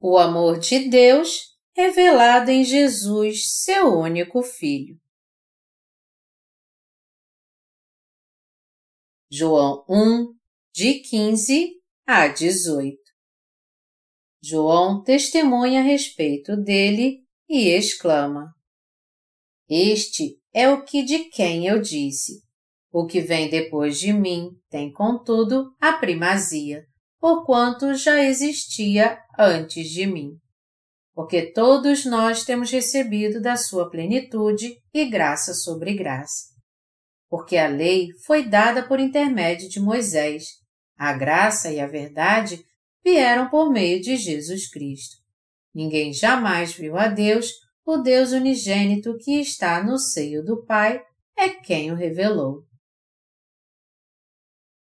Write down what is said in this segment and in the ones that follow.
O amor de Deus revelado em Jesus, seu único Filho. João 1, de 15 a 18 João testemunha a respeito dele e exclama: Este é o que de quem eu disse. O que vem depois de mim tem, contudo, a primazia, porquanto já existia antes de mim. Porque todos nós temos recebido da sua plenitude e graça sobre graça. Porque a lei foi dada por intermédio de Moisés, a graça e a verdade vieram por meio de Jesus Cristo. Ninguém jamais viu a Deus, o Deus unigênito que está no seio do Pai é quem o revelou.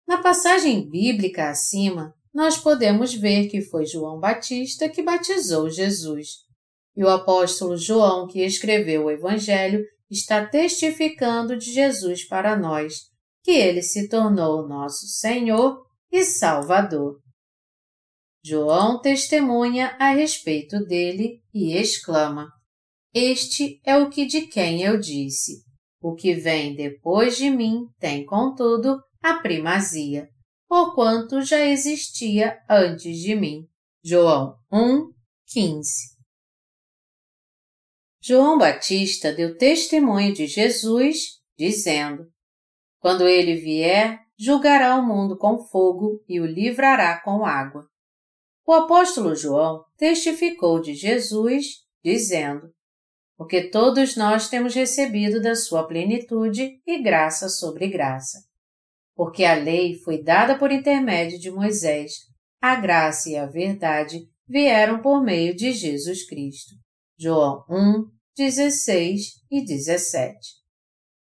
Na passagem bíblica acima, nós podemos ver que foi João Batista que batizou Jesus. E o apóstolo João, que escreveu o Evangelho, está testificando de Jesus para nós, que ele se tornou nosso Senhor e Salvador. João testemunha a respeito dele e exclama: Este é o que de quem eu disse. O que vem depois de mim tem, contudo, a primazia, porquanto já existia antes de mim. João 1, 15. João Batista deu testemunho de Jesus, dizendo: Quando ele vier, julgará o mundo com fogo e o livrará com água. O apóstolo João testificou de Jesus, dizendo: Porque todos nós temos recebido da sua plenitude e graça sobre graça. Porque a lei foi dada por intermédio de Moisés, a graça e a verdade vieram por meio de Jesus Cristo. João 1, 16 e 17.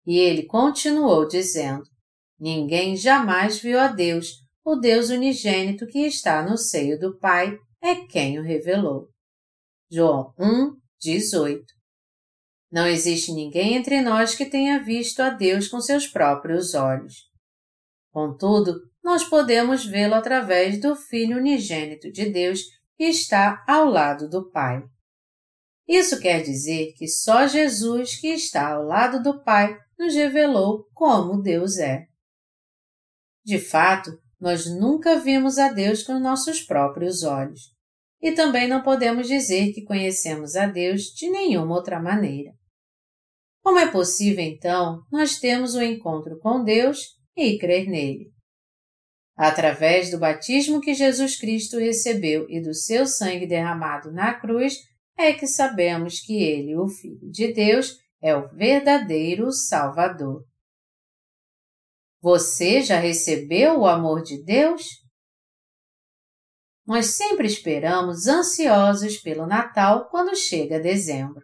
E ele continuou dizendo: Ninguém jamais viu a Deus, o Deus unigênito que está no seio do Pai é quem o revelou. João 1, 18 Não existe ninguém entre nós que tenha visto a Deus com seus próprios olhos. Contudo, nós podemos vê-lo através do Filho unigênito de Deus que está ao lado do Pai. Isso quer dizer que só Jesus, que está ao lado do Pai, nos revelou como Deus é. De fato, nós nunca vimos a Deus com nossos próprios olhos. E também não podemos dizer que conhecemos a Deus de nenhuma outra maneira. Como é possível, então, nós termos o um encontro com Deus e crer nele? Através do batismo que Jesus Cristo recebeu e do seu sangue derramado na cruz, é que sabemos que ele, o Filho de Deus, é o verdadeiro Salvador. Você já recebeu o amor de Deus? Nós sempre esperamos ansiosos pelo Natal quando chega dezembro.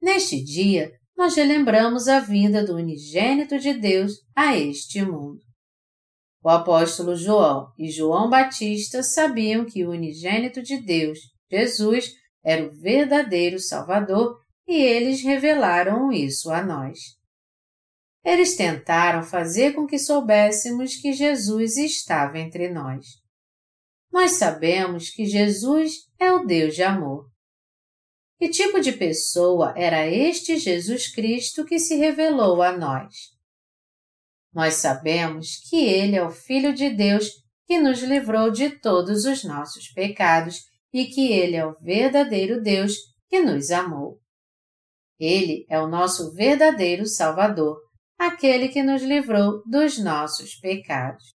Neste dia, nós relembramos a vinda do unigênito de Deus a este mundo. O apóstolo João e João Batista sabiam que o unigênito de Deus, Jesus, era o verdadeiro Salvador e eles revelaram isso a nós. Eles tentaram fazer com que soubéssemos que Jesus estava entre nós. Nós sabemos que Jesus é o Deus de amor. Que tipo de pessoa era este Jesus Cristo que se revelou a nós? Nós sabemos que Ele é o Filho de Deus que nos livrou de todos os nossos pecados e que Ele é o verdadeiro Deus que nos amou. Ele é o nosso verdadeiro Salvador aquele que nos livrou dos nossos pecados.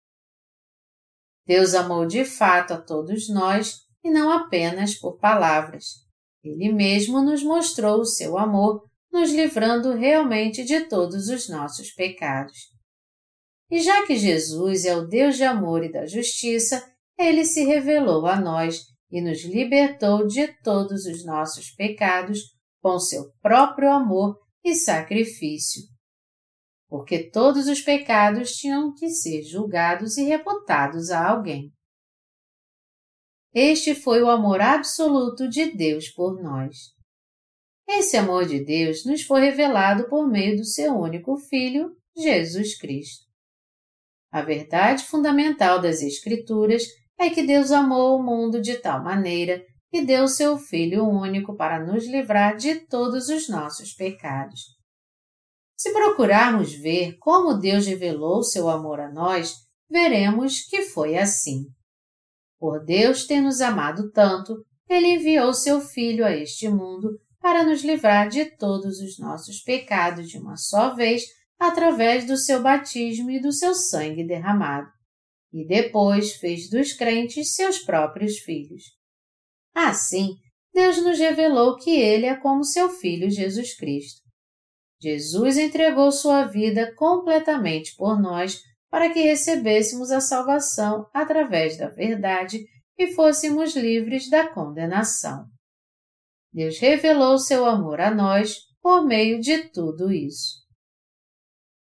Deus amou de fato a todos nós e não apenas por palavras. Ele mesmo nos mostrou o seu amor, nos livrando realmente de todos os nossos pecados. E já que Jesus é o Deus de amor e da justiça, ele se revelou a nós e nos libertou de todos os nossos pecados com seu próprio amor e sacrifício porque todos os pecados tinham que ser julgados e reputados a alguém. Este foi o amor absoluto de Deus por nós. Esse amor de Deus nos foi revelado por meio do seu único Filho, Jesus Cristo. A verdade fundamental das Escrituras é que Deus amou o mundo de tal maneira e deu seu Filho único para nos livrar de todos os nossos pecados. Se procurarmos ver como Deus revelou seu amor a nós, veremos que foi assim. Por Deus ter nos amado tanto, Ele enviou seu Filho a este mundo para nos livrar de todos os nossos pecados de uma só vez através do seu batismo e do seu sangue derramado. E depois fez dos crentes seus próprios filhos. Assim, Deus nos revelou que Ele é como seu Filho Jesus Cristo. Jesus entregou sua vida completamente por nós para que recebêssemos a salvação através da verdade e fôssemos livres da condenação. Deus revelou seu amor a nós por meio de tudo isso.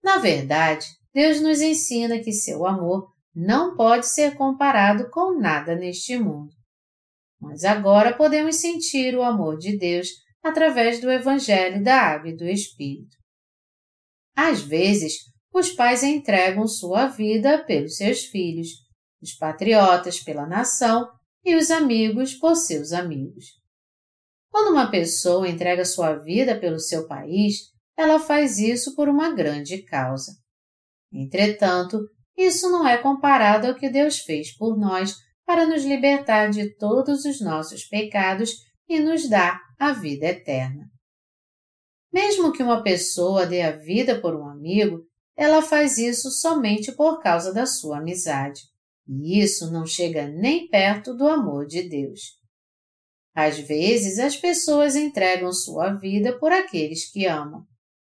Na verdade, Deus nos ensina que seu amor não pode ser comparado com nada neste mundo. Mas agora podemos sentir o amor de Deus através do Evangelho da Água e do Espírito. Às vezes, os pais entregam sua vida pelos seus filhos, os patriotas pela nação e os amigos por seus amigos. Quando uma pessoa entrega sua vida pelo seu país, ela faz isso por uma grande causa. Entretanto, isso não é comparado ao que Deus fez por nós para nos libertar de todos os nossos pecados e nos dar a vida eterna. Mesmo que uma pessoa dê a vida por um amigo, ela faz isso somente por causa da sua amizade. E isso não chega nem perto do amor de Deus. Às vezes, as pessoas entregam sua vida por aqueles que amam.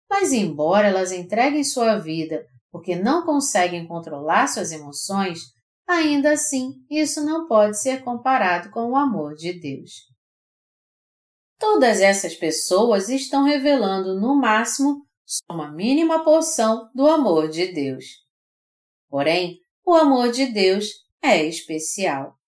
Mas, embora elas entreguem sua vida porque não conseguem controlar suas emoções, ainda assim isso não pode ser comparado com o amor de Deus. Todas essas pessoas estão revelando no máximo uma mínima porção do amor de Deus. Porém, o amor de Deus é especial.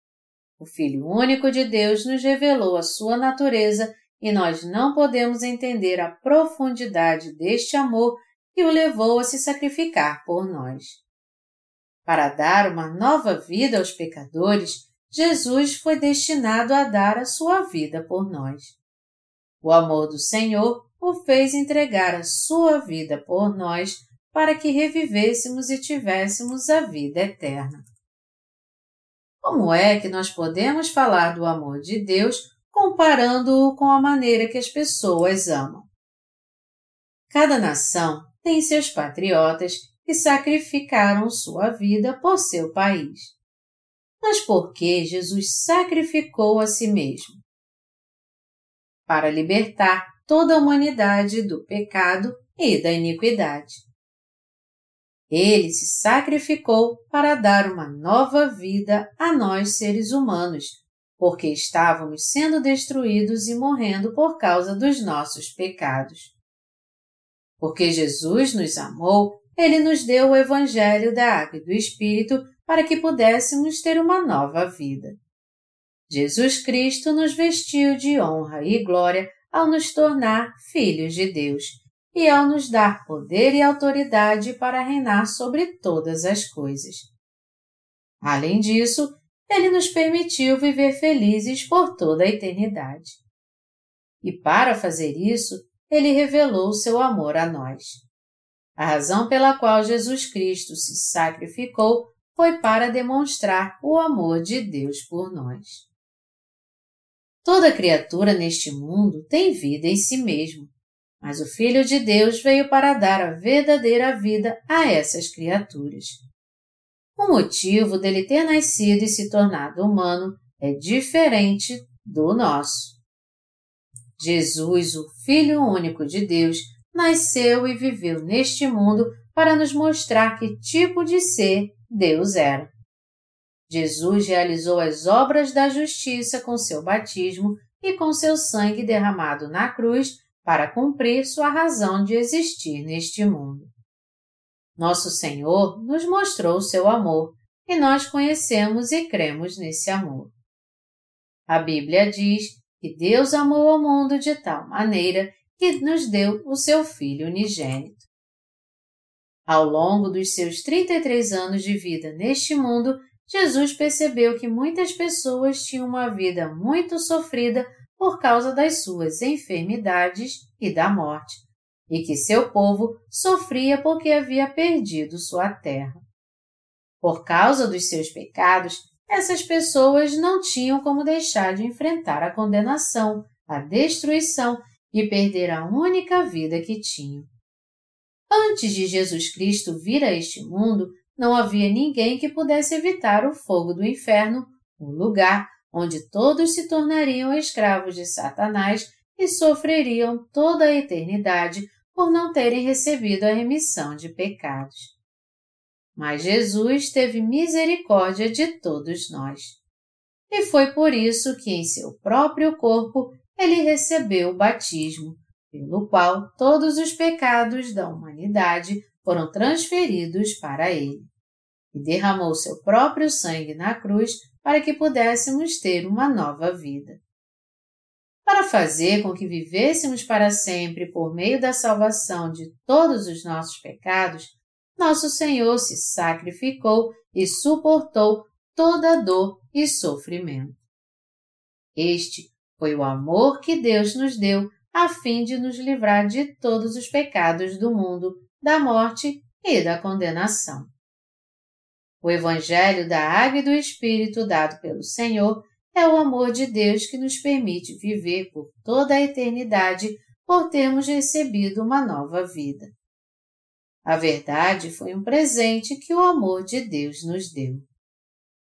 O Filho único de Deus nos revelou a sua natureza e nós não podemos entender a profundidade deste amor que o levou a se sacrificar por nós. Para dar uma nova vida aos pecadores, Jesus foi destinado a dar a sua vida por nós. O amor do Senhor o fez entregar a sua vida por nós para que revivêssemos e tivéssemos a vida eterna. Como é que nós podemos falar do amor de Deus comparando-o com a maneira que as pessoas amam? Cada nação tem seus patriotas que sacrificaram sua vida por seu país. Mas por que Jesus sacrificou a si mesmo? Para libertar toda a humanidade do pecado e da iniquidade. Ele se sacrificou para dar uma nova vida a nós seres humanos, porque estávamos sendo destruídos e morrendo por causa dos nossos pecados. Porque Jesus nos amou, ele nos deu o Evangelho da Água e do Espírito para que pudéssemos ter uma nova vida. Jesus Cristo nos vestiu de honra e glória ao nos tornar filhos de Deus e ao nos dar poder e autoridade para reinar sobre todas as coisas. Além disso, ele nos permitiu viver felizes por toda a eternidade. E para fazer isso, ele revelou seu amor a nós. A razão pela qual Jesus Cristo se sacrificou foi para demonstrar o amor de Deus por nós. Toda criatura neste mundo tem vida em si mesmo, mas o Filho de Deus veio para dar a verdadeira vida a essas criaturas. O motivo dele ter nascido e se tornado humano é diferente do nosso. Jesus, o Filho único de Deus, nasceu e viveu neste mundo para nos mostrar que tipo de ser Deus era. Jesus realizou as obras da justiça com seu batismo e com seu sangue derramado na cruz para cumprir sua razão de existir neste mundo. Nosso Senhor nos mostrou seu amor e nós conhecemos e cremos nesse amor. A Bíblia diz que Deus amou o mundo de tal maneira que nos deu o seu Filho unigênito. Ao longo dos seus 33 anos de vida neste mundo, Jesus percebeu que muitas pessoas tinham uma vida muito sofrida por causa das suas enfermidades e da morte, e que seu povo sofria porque havia perdido sua terra. Por causa dos seus pecados, essas pessoas não tinham como deixar de enfrentar a condenação, a destruição e perder a única vida que tinham. Antes de Jesus Cristo vir a este mundo, não havia ninguém que pudesse evitar o fogo do inferno, o lugar onde todos se tornariam escravos de Satanás e sofreriam toda a eternidade por não terem recebido a remissão de pecados. Mas Jesus teve misericórdia de todos nós. E foi por isso que em seu próprio corpo ele recebeu o batismo, pelo qual todos os pecados da humanidade foram transferidos para ele, e derramou seu próprio sangue na cruz para que pudéssemos ter uma nova vida. Para fazer com que vivêssemos para sempre por meio da salvação de todos os nossos pecados, nosso Senhor se sacrificou e suportou toda dor e sofrimento. Este foi o amor que Deus nos deu a fim de nos livrar de todos os pecados do mundo, da morte e da condenação. O Evangelho da Água e do Espírito dado pelo Senhor é o amor de Deus que nos permite viver por toda a eternidade por termos recebido uma nova vida. A verdade foi um presente que o amor de Deus nos deu.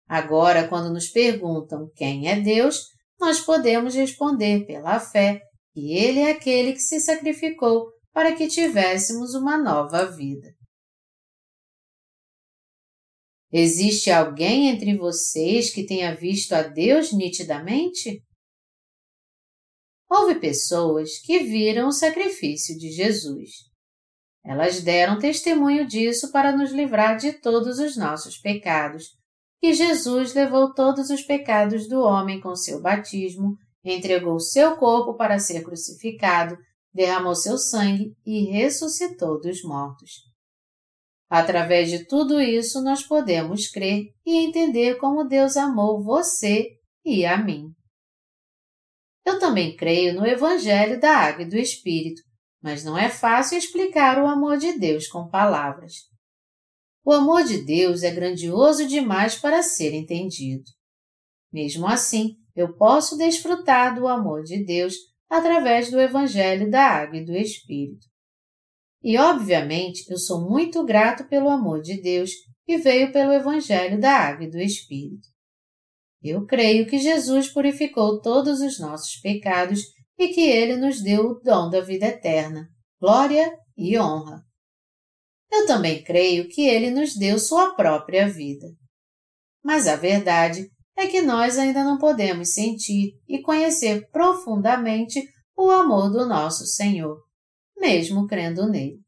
Agora, quando nos perguntam quem é Deus, nós podemos responder pela fé que Ele é aquele que se sacrificou para que tivéssemos uma nova vida. Existe alguém entre vocês que tenha visto a Deus nitidamente? Houve pessoas que viram o sacrifício de Jesus. Elas deram testemunho disso para nos livrar de todos os nossos pecados, que Jesus levou todos os pecados do homem com seu batismo, entregou seu corpo para ser crucificado, derramou seu sangue e ressuscitou dos mortos. Através de tudo isso, nós podemos crer e entender como Deus amou você e a mim. Eu também creio no Evangelho da Água e do Espírito, mas não é fácil explicar o amor de Deus com palavras. O amor de Deus é grandioso demais para ser entendido. Mesmo assim, eu posso desfrutar do amor de Deus através do Evangelho da Água e do Espírito. E, obviamente, eu sou muito grato pelo amor de Deus que veio pelo Evangelho da Água e do Espírito. Eu creio que Jesus purificou todos os nossos pecados e que Ele nos deu o dom da vida eterna, glória e honra. Eu também creio que Ele nos deu sua própria vida. Mas a verdade é que nós ainda não podemos sentir e conhecer profundamente o amor do nosso Senhor mesmo crendo nele.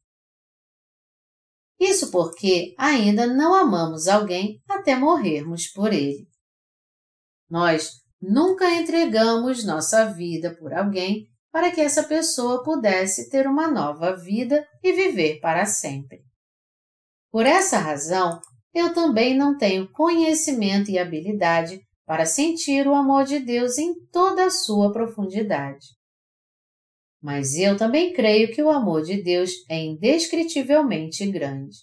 Isso porque ainda não amamos alguém até morrermos por ele. Nós nunca entregamos nossa vida por alguém para que essa pessoa pudesse ter uma nova vida e viver para sempre. Por essa razão, eu também não tenho conhecimento e habilidade para sentir o amor de Deus em toda a sua profundidade. Mas eu também creio que o amor de Deus é indescritivelmente grande.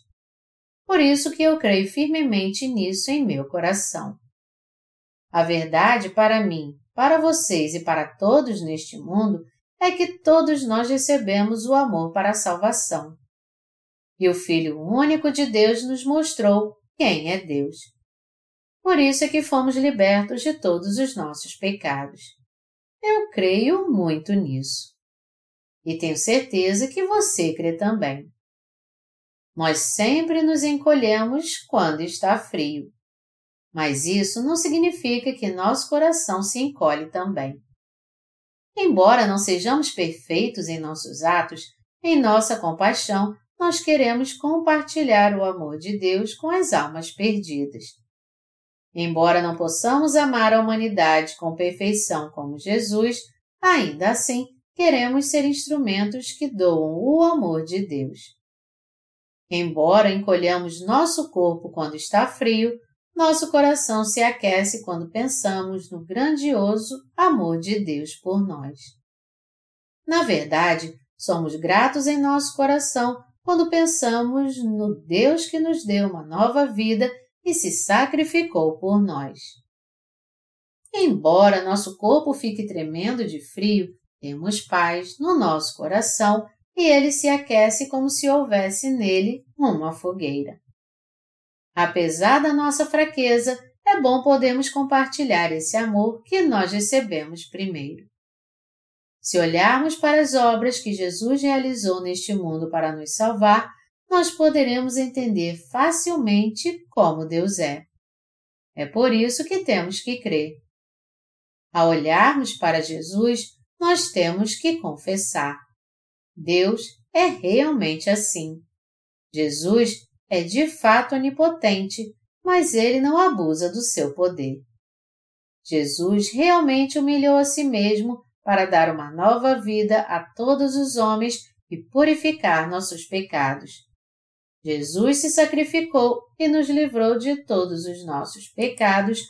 Por isso que eu creio firmemente nisso em meu coração. A verdade para mim, para vocês e para todos neste mundo é que todos nós recebemos o amor para a salvação. E o Filho único de Deus nos mostrou quem é Deus. Por isso é que fomos libertos de todos os nossos pecados. Eu creio muito nisso e tenho certeza que você crê também. Nós sempre nos encolhemos quando está frio, mas isso não significa que nosso coração se encolhe também. Embora não sejamos perfeitos em nossos atos, em nossa compaixão, nós queremos compartilhar o amor de Deus com as almas perdidas. Embora não possamos amar a humanidade com perfeição como Jesus, ainda assim queremos ser instrumentos que doam o amor de Deus. Embora encolhamos nosso corpo quando está frio, nosso coração se aquece quando pensamos no grandioso amor de Deus por nós. Na verdade, somos gratos em nosso coração quando pensamos no Deus que nos deu uma nova vida e se sacrificou por nós. Embora nosso corpo fique tremendo de frio, temos paz no nosso coração e ele se aquece como se houvesse nele uma fogueira. Apesar da nossa fraqueza, é bom podermos compartilhar esse amor que nós recebemos primeiro. Se olharmos para as obras que Jesus realizou neste mundo para nos salvar, nós poderemos entender facilmente como Deus é. É por isso que temos que crer. Ao olharmos para Jesus, nós temos que confessar: Deus é realmente assim. Jesus é de fato onipotente, mas ele não abusa do seu poder. Jesus realmente humilhou a si mesmo para dar uma nova vida a todos os homens e purificar nossos pecados. Jesus se sacrificou e nos livrou de todos os nossos pecados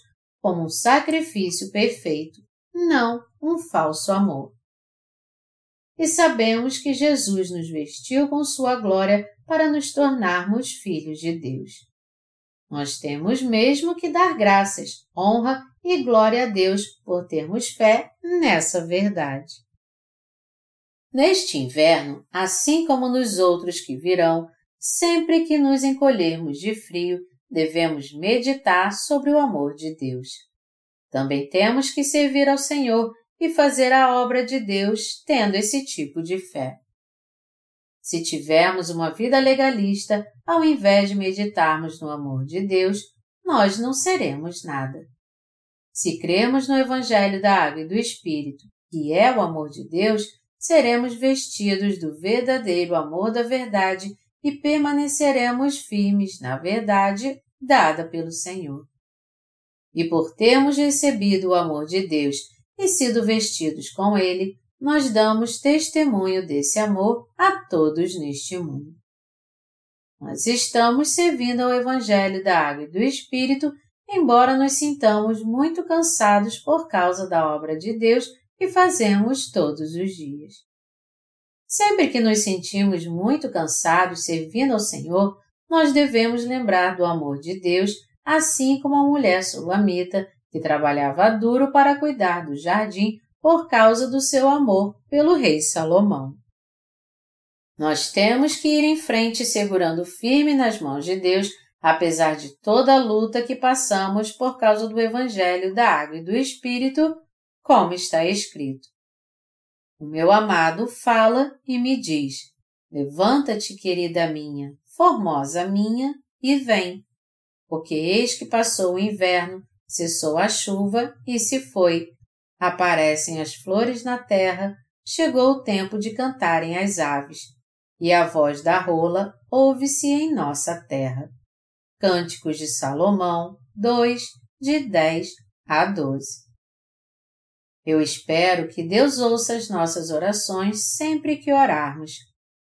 como um sacrifício perfeito, não um falso amor. E sabemos que Jesus nos vestiu com sua glória para nos tornarmos filhos de Deus. Nós temos mesmo que dar graças, honra e glória a Deus por termos fé nessa verdade. Neste inverno, assim como nos outros que virão, sempre que nos encolhermos de frio, devemos meditar sobre o amor de Deus. Também temos que servir ao Senhor e fazer a obra de Deus tendo esse tipo de fé. Se tivermos uma vida legalista, ao invés de meditarmos no amor de Deus, nós não seremos nada. Se cremos no Evangelho da Água e do Espírito, que é o amor de Deus, seremos vestidos do verdadeiro amor da verdade e permaneceremos firmes na verdade dada pelo Senhor. E por termos recebido o amor de Deus e sido vestidos com ele, nós damos testemunho desse amor a todos neste mundo. Nós estamos servindo ao Evangelho da Água e do Espírito, embora nos sintamos muito cansados por causa da obra de Deus que fazemos todos os dias. Sempre que nos sentimos muito cansados servindo ao Senhor, nós devemos lembrar do amor de Deus, assim como a mulher sulamita que trabalhava duro para cuidar do jardim por causa do seu amor pelo rei Salomão. Nós temos que ir em frente segurando firme nas mãos de Deus, apesar de toda a luta que passamos por causa do Evangelho da Água e do Espírito, como está escrito. O meu amado fala e me diz: Levanta-te, querida minha, formosa minha, e vem. Porque eis que passou o inverno, cessou a chuva e se foi, Aparecem as flores na terra, chegou o tempo de cantarem as aves, e a voz da rola ouve-se em nossa terra. Cânticos de Salomão 2, de 10 a 12. Eu espero que Deus ouça as nossas orações sempre que orarmos,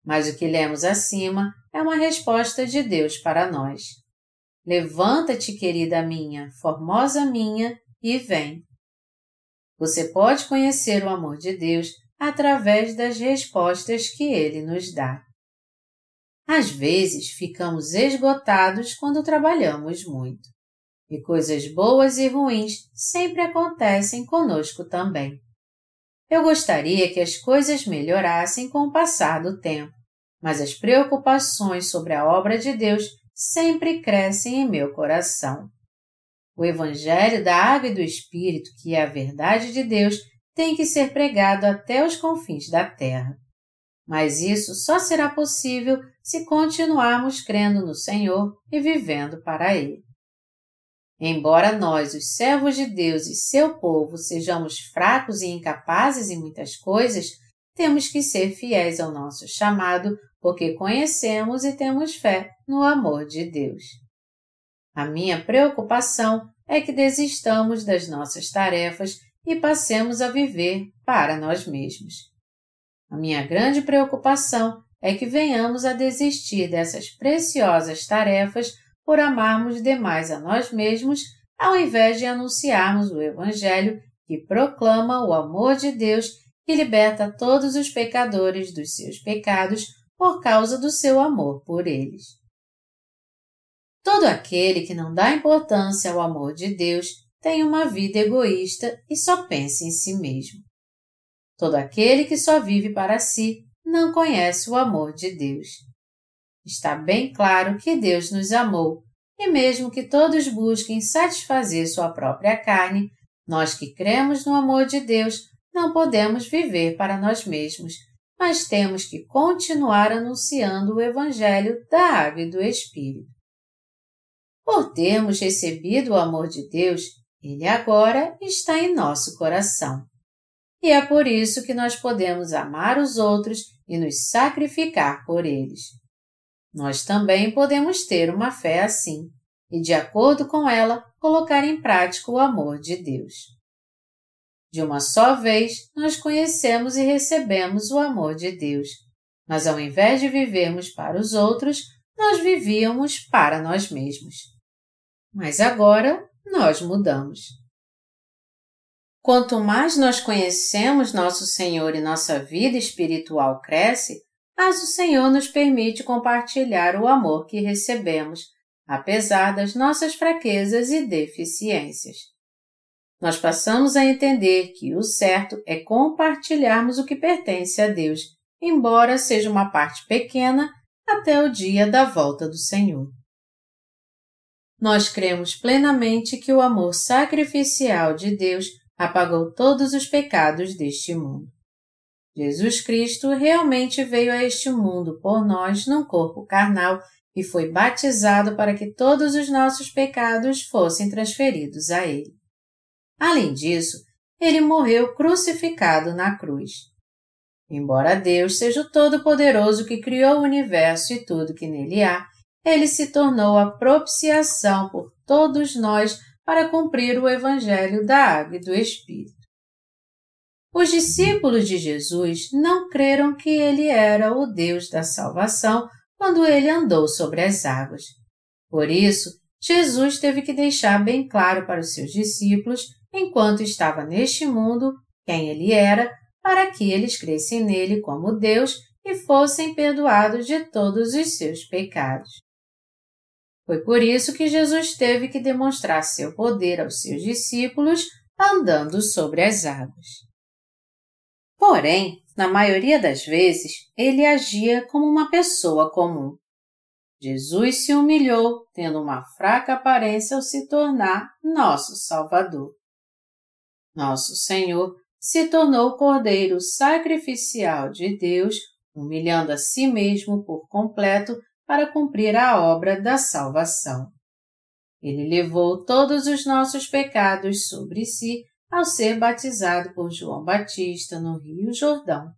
mas o que lemos acima é uma resposta de Deus para nós. Levanta-te, querida minha, formosa minha, e vem. Você pode conhecer o amor de Deus através das respostas que ele nos dá. Às vezes ficamos esgotados quando trabalhamos muito. E coisas boas e ruins sempre acontecem conosco também. Eu gostaria que as coisas melhorassem com o passar do tempo, mas as preocupações sobre a obra de Deus sempre crescem em meu coração. O Evangelho da Água e do Espírito, que é a verdade de Deus, tem que ser pregado até os confins da terra. Mas isso só será possível se continuarmos crendo no Senhor e vivendo para Ele. Embora nós, os servos de Deus e seu povo, sejamos fracos e incapazes em muitas coisas, temos que ser fiéis ao nosso chamado, porque conhecemos e temos fé no amor de Deus. A minha preocupação é que desistamos das nossas tarefas e passemos a viver para nós mesmos. A minha grande preocupação é que venhamos a desistir dessas preciosas tarefas por amarmos demais a nós mesmos, ao invés de anunciarmos o Evangelho que proclama o amor de Deus que liberta todos os pecadores dos seus pecados por causa do seu amor por eles. Todo aquele que não dá importância ao amor de Deus tem uma vida egoísta e só pensa em si mesmo. Todo aquele que só vive para si não conhece o amor de Deus. Está bem claro que Deus nos amou, e mesmo que todos busquem satisfazer sua própria carne, nós que cremos no amor de Deus não podemos viver para nós mesmos, mas temos que continuar anunciando o Evangelho da Água e do Espírito. Por termos recebido o amor de Deus, ele agora está em nosso coração. E é por isso que nós podemos amar os outros e nos sacrificar por eles. Nós também podemos ter uma fé assim e, de acordo com ela, colocar em prática o amor de Deus. De uma só vez, nós conhecemos e recebemos o amor de Deus, mas ao invés de vivermos para os outros, nós vivíamos para nós mesmos. Mas agora nós mudamos. Quanto mais nós conhecemos nosso Senhor e nossa vida espiritual cresce, mas o Senhor nos permite compartilhar o amor que recebemos, apesar das nossas fraquezas e deficiências nós passamos a entender que o certo é compartilharmos o que pertence a Deus, embora seja uma parte pequena, até o dia da volta do Senhor. Nós cremos plenamente que o amor sacrificial de Deus apagou todos os pecados deste mundo. Jesus Cristo realmente veio a este mundo por nós num corpo carnal e foi batizado para que todos os nossos pecados fossem transferidos a Ele. Além disso, ele morreu crucificado na cruz. Embora Deus seja o Todo-Poderoso que criou o universo e tudo que nele há, ele se tornou a propiciação por todos nós para cumprir o Evangelho da Água e do Espírito. Os discípulos de Jesus não creram que ele era o Deus da salvação quando ele andou sobre as águas. Por isso, Jesus teve que deixar bem claro para os seus discípulos enquanto estava neste mundo, quem ele era, para que eles crescem nele como Deus e fossem perdoados de todos os seus pecados. Foi por isso que Jesus teve que demonstrar seu poder aos seus discípulos andando sobre as águas. Porém, na maioria das vezes, ele agia como uma pessoa comum. Jesus se humilhou, tendo uma fraca aparência ao se tornar nosso Salvador nosso Senhor, se tornou Cordeiro sacrificial de Deus, humilhando a si mesmo por completo para cumprir a obra da salvação. Ele levou todos os nossos pecados sobre si ao ser batizado por João Batista no Rio Jordão.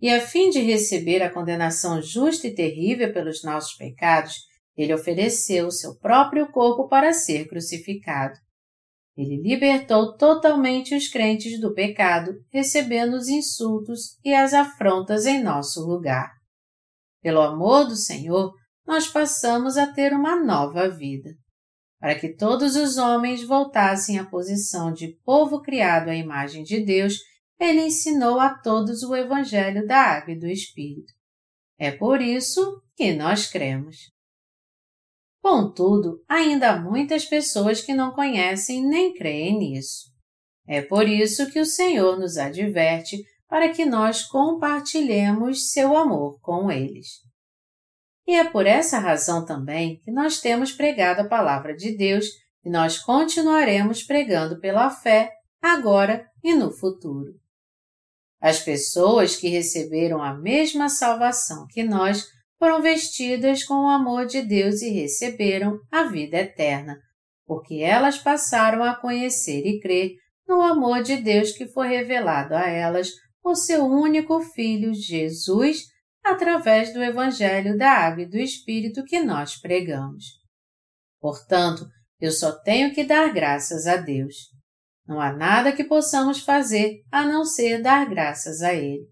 E a fim de receber a condenação justa e terrível pelos nossos pecados, ele ofereceu o seu próprio corpo para ser crucificado. Ele libertou totalmente os crentes do pecado, recebendo os insultos e as afrontas em nosso lugar. Pelo amor do Senhor, nós passamos a ter uma nova vida. Para que todos os homens voltassem à posição de povo criado à imagem de Deus, ele ensinou a todos o Evangelho da Água e do Espírito. É por isso que nós cremos. Contudo, ainda há muitas pessoas que não conhecem nem creem nisso. É por isso que o Senhor nos adverte para que nós compartilhemos seu amor com eles. E é por essa razão também que nós temos pregado a palavra de Deus e nós continuaremos pregando pela fé agora e no futuro. As pessoas que receberam a mesma salvação que nós foram vestidas com o amor de Deus e receberam a vida eterna, porque elas passaram a conhecer e crer no amor de Deus que foi revelado a elas por seu único Filho Jesus, através do Evangelho da Água e do Espírito que nós pregamos. Portanto, eu só tenho que dar graças a Deus. Não há nada que possamos fazer a não ser dar graças a Ele.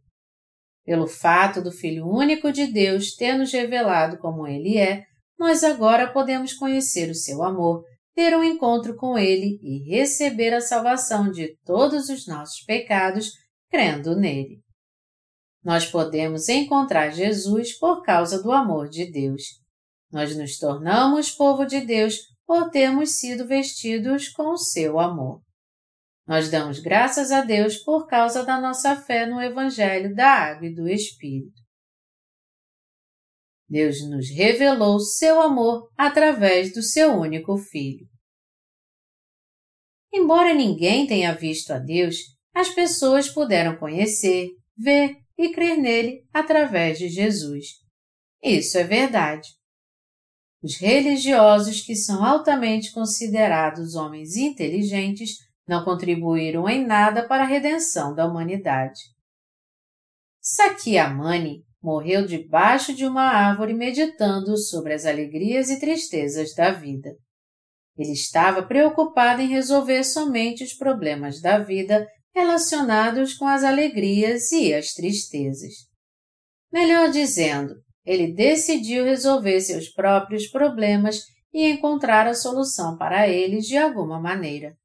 Pelo fato do Filho único de Deus ter nos revelado como Ele é, nós agora podemos conhecer o seu amor, ter um encontro com ele e receber a salvação de todos os nossos pecados crendo nele. Nós podemos encontrar Jesus por causa do amor de Deus. Nós nos tornamos povo de Deus por termos sido vestidos com o seu amor. Nós damos graças a Deus por causa da nossa fé no Evangelho da Água e do Espírito. Deus nos revelou seu amor através do seu único Filho. Embora ninguém tenha visto a Deus, as pessoas puderam conhecer, ver e crer nele através de Jesus. Isso é verdade. Os religiosos, que são altamente considerados homens inteligentes, não contribuíram em nada para a redenção da humanidade. Sakyamuni morreu debaixo de uma árvore meditando sobre as alegrias e tristezas da vida. Ele estava preocupado em resolver somente os problemas da vida relacionados com as alegrias e as tristezas. Melhor dizendo, ele decidiu resolver seus próprios problemas e encontrar a solução para eles de alguma maneira.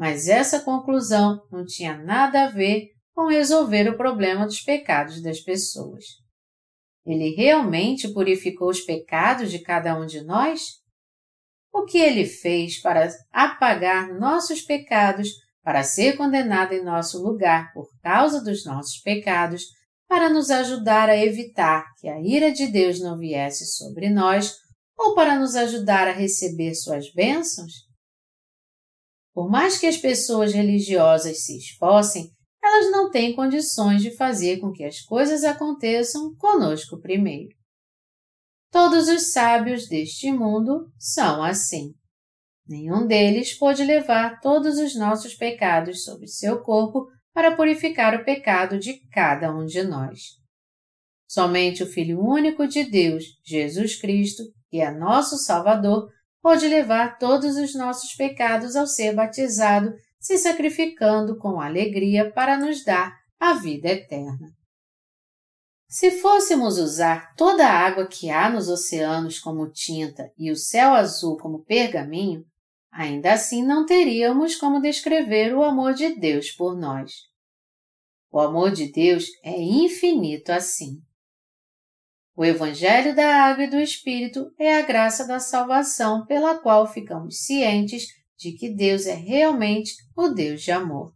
Mas essa conclusão não tinha nada a ver com resolver o problema dos pecados das pessoas. Ele realmente purificou os pecados de cada um de nós? O que ele fez para apagar nossos pecados, para ser condenado em nosso lugar por causa dos nossos pecados, para nos ajudar a evitar que a ira de Deus não viesse sobre nós ou para nos ajudar a receber suas bênçãos? Por mais que as pessoas religiosas se esforcem, elas não têm condições de fazer com que as coisas aconteçam conosco primeiro. Todos os sábios deste mundo são assim. Nenhum deles pôde levar todos os nossos pecados sobre seu corpo para purificar o pecado de cada um de nós. Somente o Filho único de Deus, Jesus Cristo, que é nosso Salvador, pode levar todos os nossos pecados ao ser batizado se sacrificando com alegria para nos dar a vida eterna. Se fôssemos usar toda a água que há nos oceanos como tinta e o céu azul como pergaminho, ainda assim não teríamos como descrever o amor de Deus por nós. O amor de Deus é infinito assim. O Evangelho da Água e do Espírito é a graça da salvação pela qual ficamos cientes de que Deus é realmente o Deus de amor.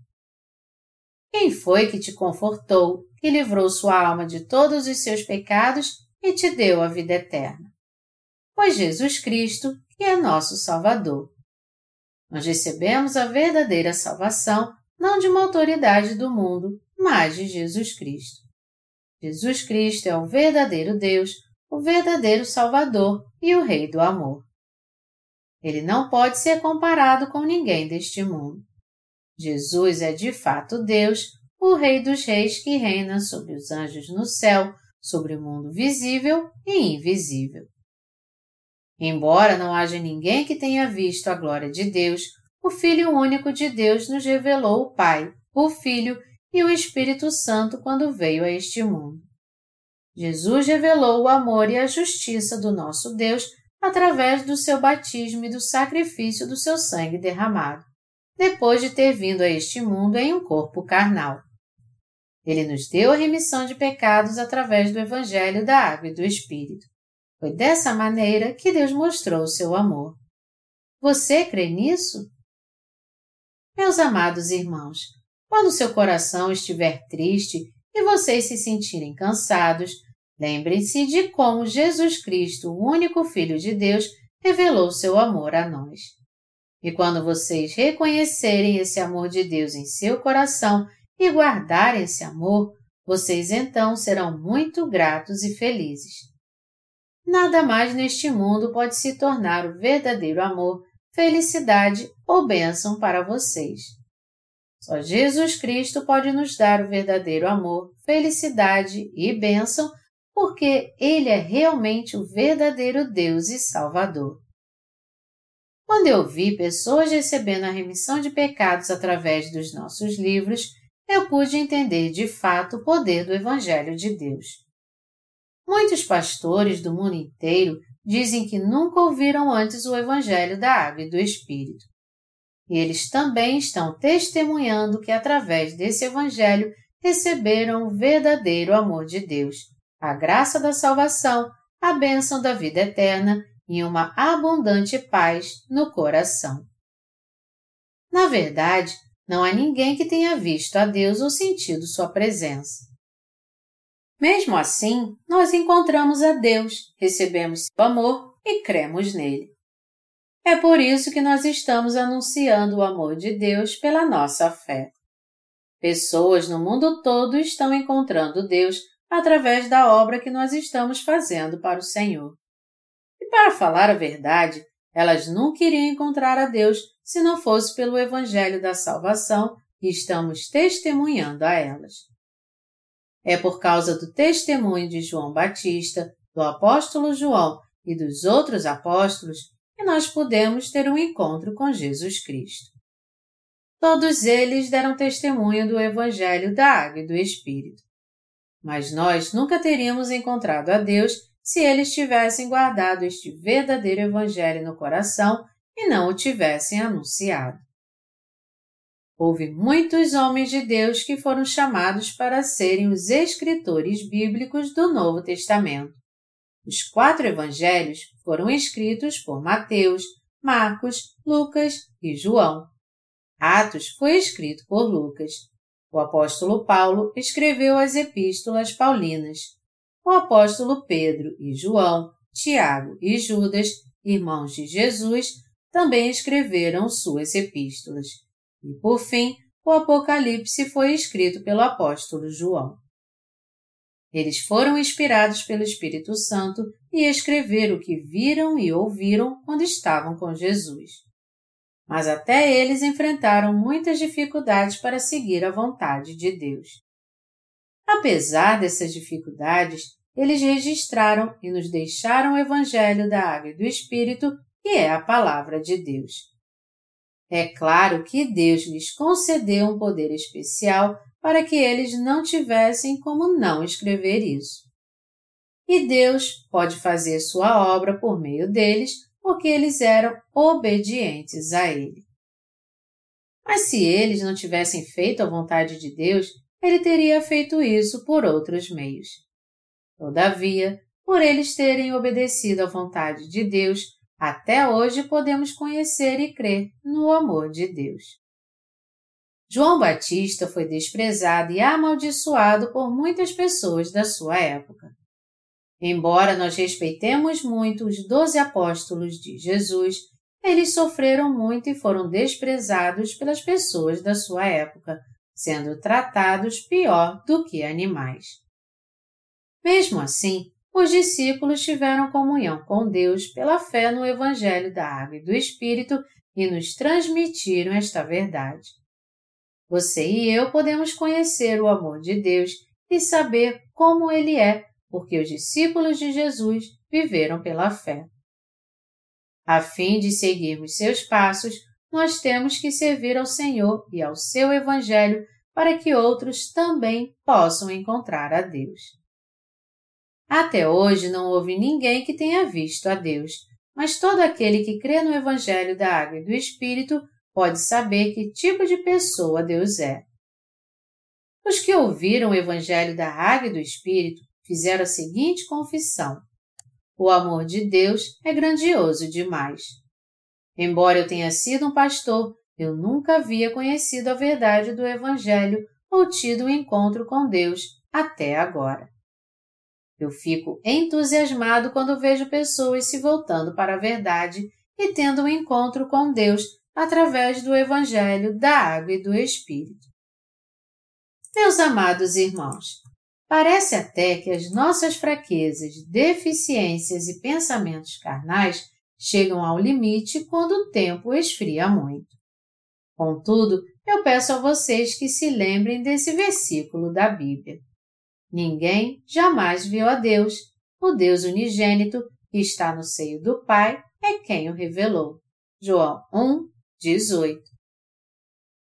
Quem foi que te confortou, que livrou sua alma de todos os seus pecados e te deu a vida eterna? Foi Jesus Cristo, que é nosso Salvador. Nós recebemos a verdadeira salvação não de uma autoridade do mundo, mas de Jesus Cristo. Jesus Cristo é o verdadeiro Deus, o verdadeiro Salvador e o Rei do amor. Ele não pode ser comparado com ninguém deste mundo. Jesus é de fato Deus, o Rei dos Reis que reina sobre os anjos no céu, sobre o mundo visível e invisível. Embora não haja ninguém que tenha visto a glória de Deus, o Filho único de Deus nos revelou o Pai, o Filho e o Espírito Santo quando veio a este mundo. Jesus revelou o amor e a justiça do nosso Deus através do seu batismo e do sacrifício do seu sangue derramado, depois de ter vindo a este mundo em um corpo carnal. Ele nos deu a remissão de pecados através do Evangelho da Água e do Espírito. Foi dessa maneira que Deus mostrou o seu amor. Você crê nisso? Meus amados irmãos, quando seu coração estiver triste e vocês se sentirem cansados, Lembrem-se de como Jesus Cristo, o único Filho de Deus, revelou seu amor a nós. E quando vocês reconhecerem esse amor de Deus em seu coração e guardarem esse amor, vocês então serão muito gratos e felizes. Nada mais neste mundo pode se tornar o verdadeiro amor, felicidade ou bênção para vocês. Só Jesus Cristo pode nos dar o verdadeiro amor, felicidade e bênção porque Ele é realmente o verdadeiro Deus e Salvador. Quando eu vi pessoas recebendo a remissão de pecados através dos nossos livros, eu pude entender de fato o poder do Evangelho de Deus. Muitos pastores do mundo inteiro dizem que nunca ouviram antes o Evangelho da Água e do Espírito. E eles também estão testemunhando que através desse Evangelho receberam o verdadeiro amor de Deus, a graça da salvação, a bênção da vida eterna e uma abundante paz no coração. Na verdade, não há ninguém que tenha visto a Deus ou sentido sua presença. Mesmo assim, nós encontramos a Deus, recebemos seu amor e cremos nele. É por isso que nós estamos anunciando o amor de Deus pela nossa fé. Pessoas no mundo todo estão encontrando Deus através da obra que nós estamos fazendo para o Senhor. E para falar a verdade, elas nunca iriam encontrar a Deus se não fosse pelo Evangelho da Salvação que estamos testemunhando a elas. É por causa do testemunho de João Batista, do apóstolo João e dos outros apóstolos que nós podemos ter um encontro com Jesus Cristo. Todos eles deram testemunho do Evangelho da Água e do Espírito. Mas nós nunca teríamos encontrado a Deus se eles tivessem guardado este verdadeiro Evangelho no coração e não o tivessem anunciado. Houve muitos homens de Deus que foram chamados para serem os escritores bíblicos do Novo Testamento. Os quatro evangelhos foram escritos por Mateus, Marcos, Lucas e João. Atos foi escrito por Lucas. O apóstolo Paulo escreveu as epístolas paulinas. O apóstolo Pedro e João, Tiago e Judas, irmãos de Jesus, também escreveram suas epístolas. E, por fim, o Apocalipse foi escrito pelo apóstolo João. Eles foram inspirados pelo Espírito Santo e escreveram o que viram e ouviram quando estavam com Jesus. Mas até eles enfrentaram muitas dificuldades para seguir a vontade de Deus. Apesar dessas dificuldades, eles registraram e nos deixaram o Evangelho da Água e do Espírito, que é a Palavra de Deus. É claro que Deus lhes concedeu um poder especial para que eles não tivessem como não escrever isso. E Deus pode fazer sua obra por meio deles, porque eles eram obedientes a Ele. Mas se eles não tivessem feito a vontade de Deus, ele teria feito isso por outros meios. Todavia, por eles terem obedecido à vontade de Deus, até hoje podemos conhecer e crer no amor de Deus. João Batista foi desprezado e amaldiçoado por muitas pessoas da sua época. Embora nós respeitemos muito os doze apóstolos de Jesus, eles sofreram muito e foram desprezados pelas pessoas da sua época, sendo tratados pior do que animais. Mesmo assim, os discípulos tiveram comunhão com Deus pela fé no Evangelho da Água e do Espírito e nos transmitiram esta verdade. Você e eu podemos conhecer o amor de Deus e saber como ele é, porque os discípulos de Jesus viveram pela fé. A fim de seguirmos seus passos, nós temos que servir ao Senhor e ao seu Evangelho para que outros também possam encontrar a Deus. Até hoje não houve ninguém que tenha visto a Deus, mas todo aquele que crê no Evangelho da Água e do Espírito pode saber que tipo de pessoa Deus é. Os que ouviram o Evangelho da Água e do Espírito fizeram a seguinte confissão: O amor de Deus é grandioso demais. Embora eu tenha sido um pastor, eu nunca havia conhecido a verdade do Evangelho ou tido um encontro com Deus até agora. Eu fico entusiasmado quando vejo pessoas se voltando para a verdade e tendo um encontro com Deus através do Evangelho da Água e do Espírito. Meus amados irmãos, parece até que as nossas fraquezas, deficiências e pensamentos carnais chegam ao limite quando o tempo esfria muito. Contudo, eu peço a vocês que se lembrem desse versículo da Bíblia. Ninguém jamais viu a Deus. O Deus unigênito, que está no seio do Pai, é quem o revelou. João 1, 18.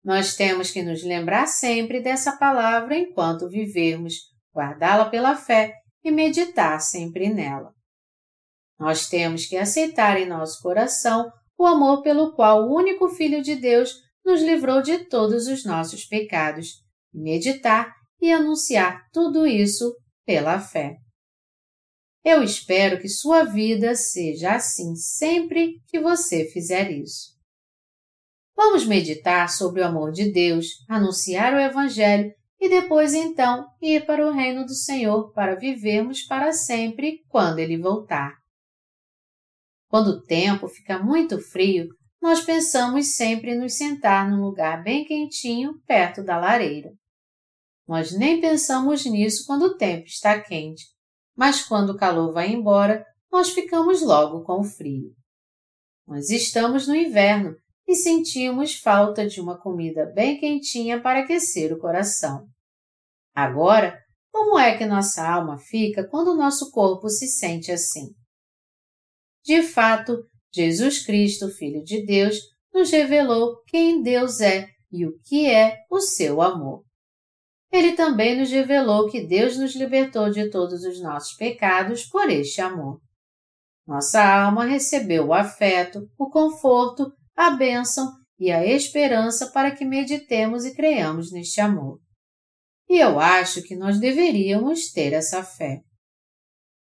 Nós temos que nos lembrar sempre dessa palavra enquanto vivermos, guardá-la pela fé e meditar sempre nela. Nós temos que aceitar em nosso coração o amor pelo qual o único Filho de Deus nos livrou de todos os nossos pecados, meditar e anunciar tudo isso pela fé. Eu espero que sua vida seja assim sempre que você fizer isso. Vamos meditar sobre o amor de Deus, anunciar o Evangelho e depois então ir para o reino do Senhor para vivermos para sempre quando Ele voltar. Quando o tempo fica muito frio, nós pensamos sempre em nos sentar num lugar bem quentinho perto da lareira. Nós nem pensamos nisso quando o tempo está quente, mas quando o calor vai embora, nós ficamos logo com frio. Nós estamos no inverno e sentimos falta de uma comida bem quentinha para aquecer o coração. Agora, como é que nossa alma fica quando o nosso corpo se sente assim? De fato, Jesus Cristo, Filho de Deus, nos revelou quem Deus é e o que é o seu amor. Ele também nos revelou que Deus nos libertou de todos os nossos pecados por este amor. Nossa alma recebeu o afeto, o conforto, a bênção e a esperança para que meditemos e creiamos neste amor. E eu acho que nós deveríamos ter essa fé.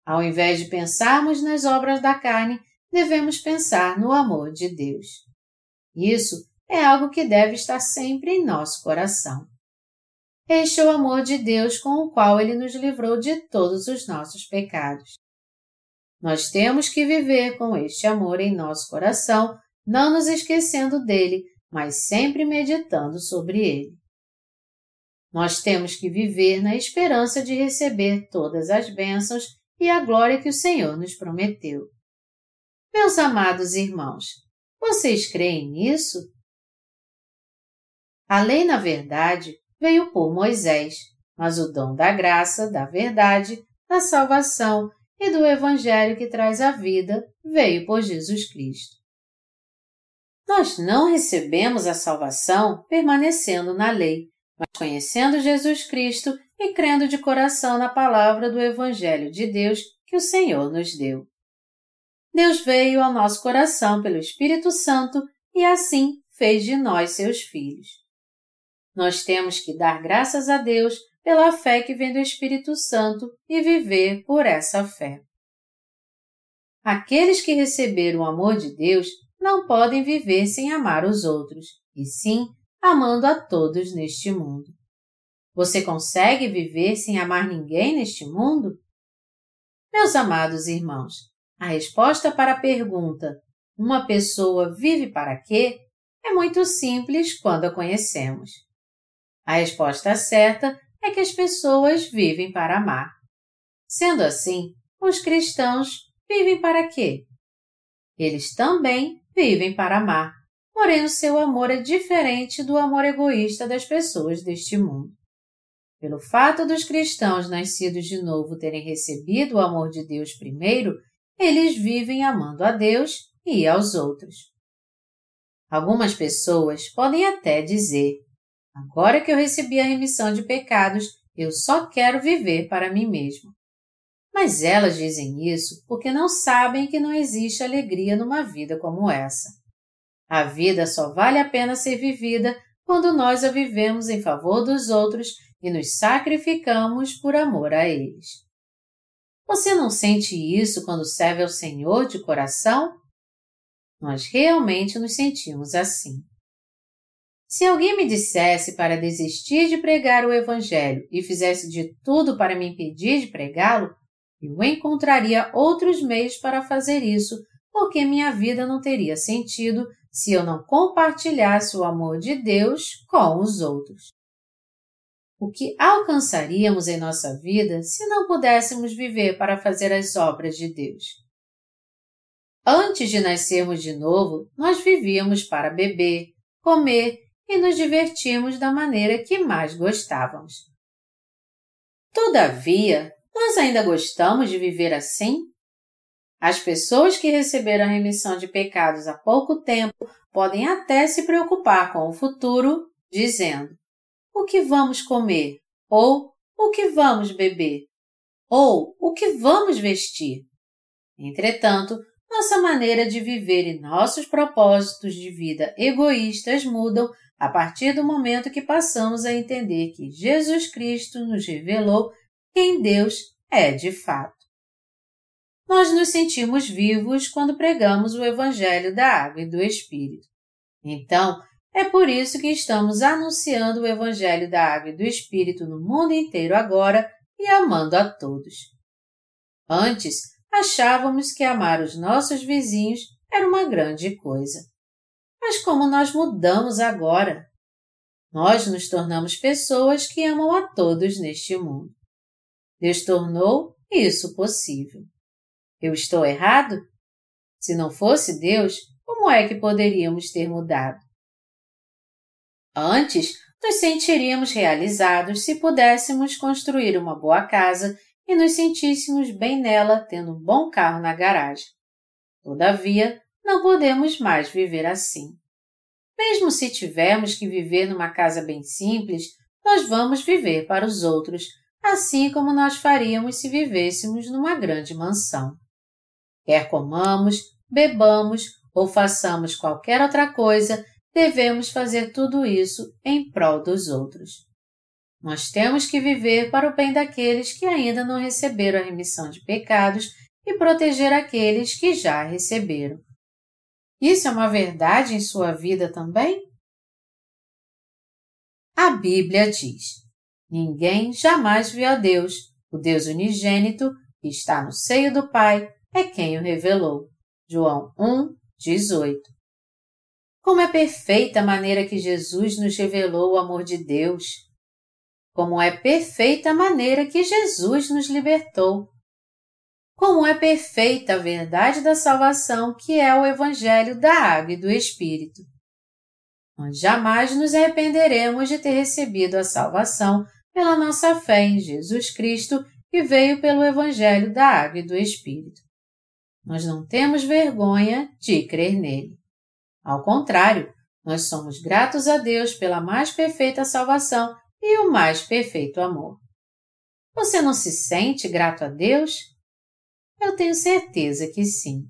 Ao invés de pensarmos nas obras da carne, devemos pensar no amor de Deus. Isso é algo que deve estar sempre em nosso coração. Este é o amor de Deus com o qual Ele nos livrou de todos os nossos pecados. Nós temos que viver com este amor em nosso coração, não nos esquecendo dele, mas sempre meditando sobre ele. Nós temos que viver na esperança de receber todas as bênçãos e a glória que o Senhor nos prometeu. Meus amados irmãos, vocês creem nisso? A lei, na verdade, veio por Moisés, mas o dom da graça, da verdade, da salvação e do Evangelho que traz a vida veio por Jesus Cristo. Nós não recebemos a salvação permanecendo na lei, mas conhecendo Jesus Cristo e crendo de coração na palavra do Evangelho de Deus que o Senhor nos deu. Deus veio ao nosso coração pelo Espírito Santo e assim fez de nós seus filhos. Nós temos que dar graças a Deus pela fé que vem do Espírito Santo e viver por essa fé. Aqueles que receberam o amor de Deus não podem viver sem amar os outros, e sim amando a todos neste mundo. Você consegue viver sem amar ninguém neste mundo? Meus amados irmãos, a resposta para a pergunta uma pessoa vive para quê é muito simples quando a conhecemos. A resposta certa é que as pessoas vivem para amar. Sendo assim, os cristãos vivem para quê? Eles também vivem para amar, porém o seu amor é diferente do amor egoísta das pessoas deste mundo. Pelo fato dos cristãos nascidos de novo terem recebido o amor de Deus primeiro, eles vivem amando a Deus e aos outros. Algumas pessoas podem até dizer: Agora que eu recebi a remissão de pecados, eu só quero viver para mim mesmo. Mas elas dizem isso porque não sabem que não existe alegria numa vida como essa. A vida só vale a pena ser vivida quando nós a vivemos em favor dos outros e nos sacrificamos por amor a eles. Você não sente isso quando serve ao Senhor de coração? Nós realmente nos sentimos assim. Se alguém me dissesse para desistir de pregar o Evangelho e fizesse de tudo para me impedir de pregá-lo, eu encontraria outros meios para fazer isso, porque minha vida não teria sentido se eu não compartilhasse o amor de Deus com os outros. O que alcançaríamos em nossa vida se não pudéssemos viver para fazer as obras de Deus? Antes de nascermos de novo, nós vivíamos para beber, comer e nos divertirmos da maneira que mais gostávamos. Todavia, nós ainda gostamos de viver assim? As pessoas que receberam a remissão de pecados há pouco tempo podem até se preocupar com o futuro, dizendo: o que vamos comer? Ou o que vamos beber? Ou o que vamos vestir? Entretanto, nossa maneira de viver e nossos propósitos de vida egoístas mudam a partir do momento que passamos a entender que Jesus Cristo nos revelou quem Deus é de fato. Nós nos sentimos vivos quando pregamos o Evangelho da Água e do Espírito. Então, é por isso que estamos anunciando o Evangelho da Água e do Espírito no mundo inteiro agora e amando a todos. Antes, achávamos que amar os nossos vizinhos era uma grande coisa. Mas como nós mudamos agora? Nós nos tornamos pessoas que amam a todos neste mundo. Deus tornou isso possível. Eu estou errado? Se não fosse Deus, como é que poderíamos ter mudado? Antes, nos sentiríamos realizados se pudéssemos construir uma boa casa e nos sentíssemos bem nela tendo um bom carro na garagem. Todavia, não podemos mais viver assim. Mesmo se tivermos que viver numa casa bem simples, nós vamos viver para os outros, assim como nós faríamos se vivêssemos numa grande mansão. Quer comamos, bebamos ou façamos qualquer outra coisa, devemos fazer tudo isso em prol dos outros. Nós temos que viver para o bem daqueles que ainda não receberam a remissão de pecados e proteger aqueles que já receberam. Isso é uma verdade em sua vida também? A Bíblia diz: Ninguém jamais viu a Deus, o Deus unigênito, que está no seio do Pai, é quem o revelou. João 1, 18. Como é perfeita a maneira que Jesus nos revelou o amor de Deus. Como é perfeita a maneira que Jesus nos libertou. Como é perfeita a verdade da salvação que é o Evangelho da Água e do Espírito. Nós jamais nos arrependeremos de ter recebido a salvação pela nossa fé em Jesus Cristo que veio pelo Evangelho da Água e do Espírito. Nós não temos vergonha de crer nele. Ao contrário, nós somos gratos a Deus pela mais perfeita salvação e o mais perfeito amor. Você não se sente grato a Deus? Eu tenho certeza que sim.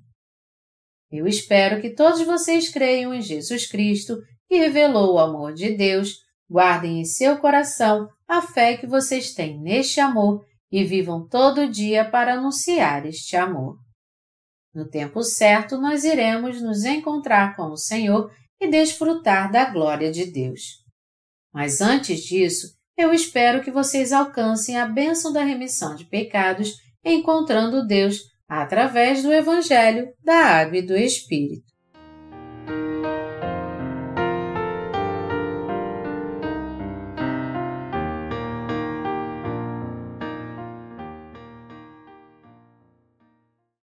Eu espero que todos vocês creiam em Jesus Cristo, que revelou o amor de Deus, guardem em seu coração a fé que vocês têm neste amor e vivam todo dia para anunciar este amor. No tempo certo, nós iremos nos encontrar com o Senhor e desfrutar da glória de Deus. Mas antes disso, eu espero que vocês alcancem a bênção da remissão de pecados encontrando Deus através do Evangelho da Água e do Espírito.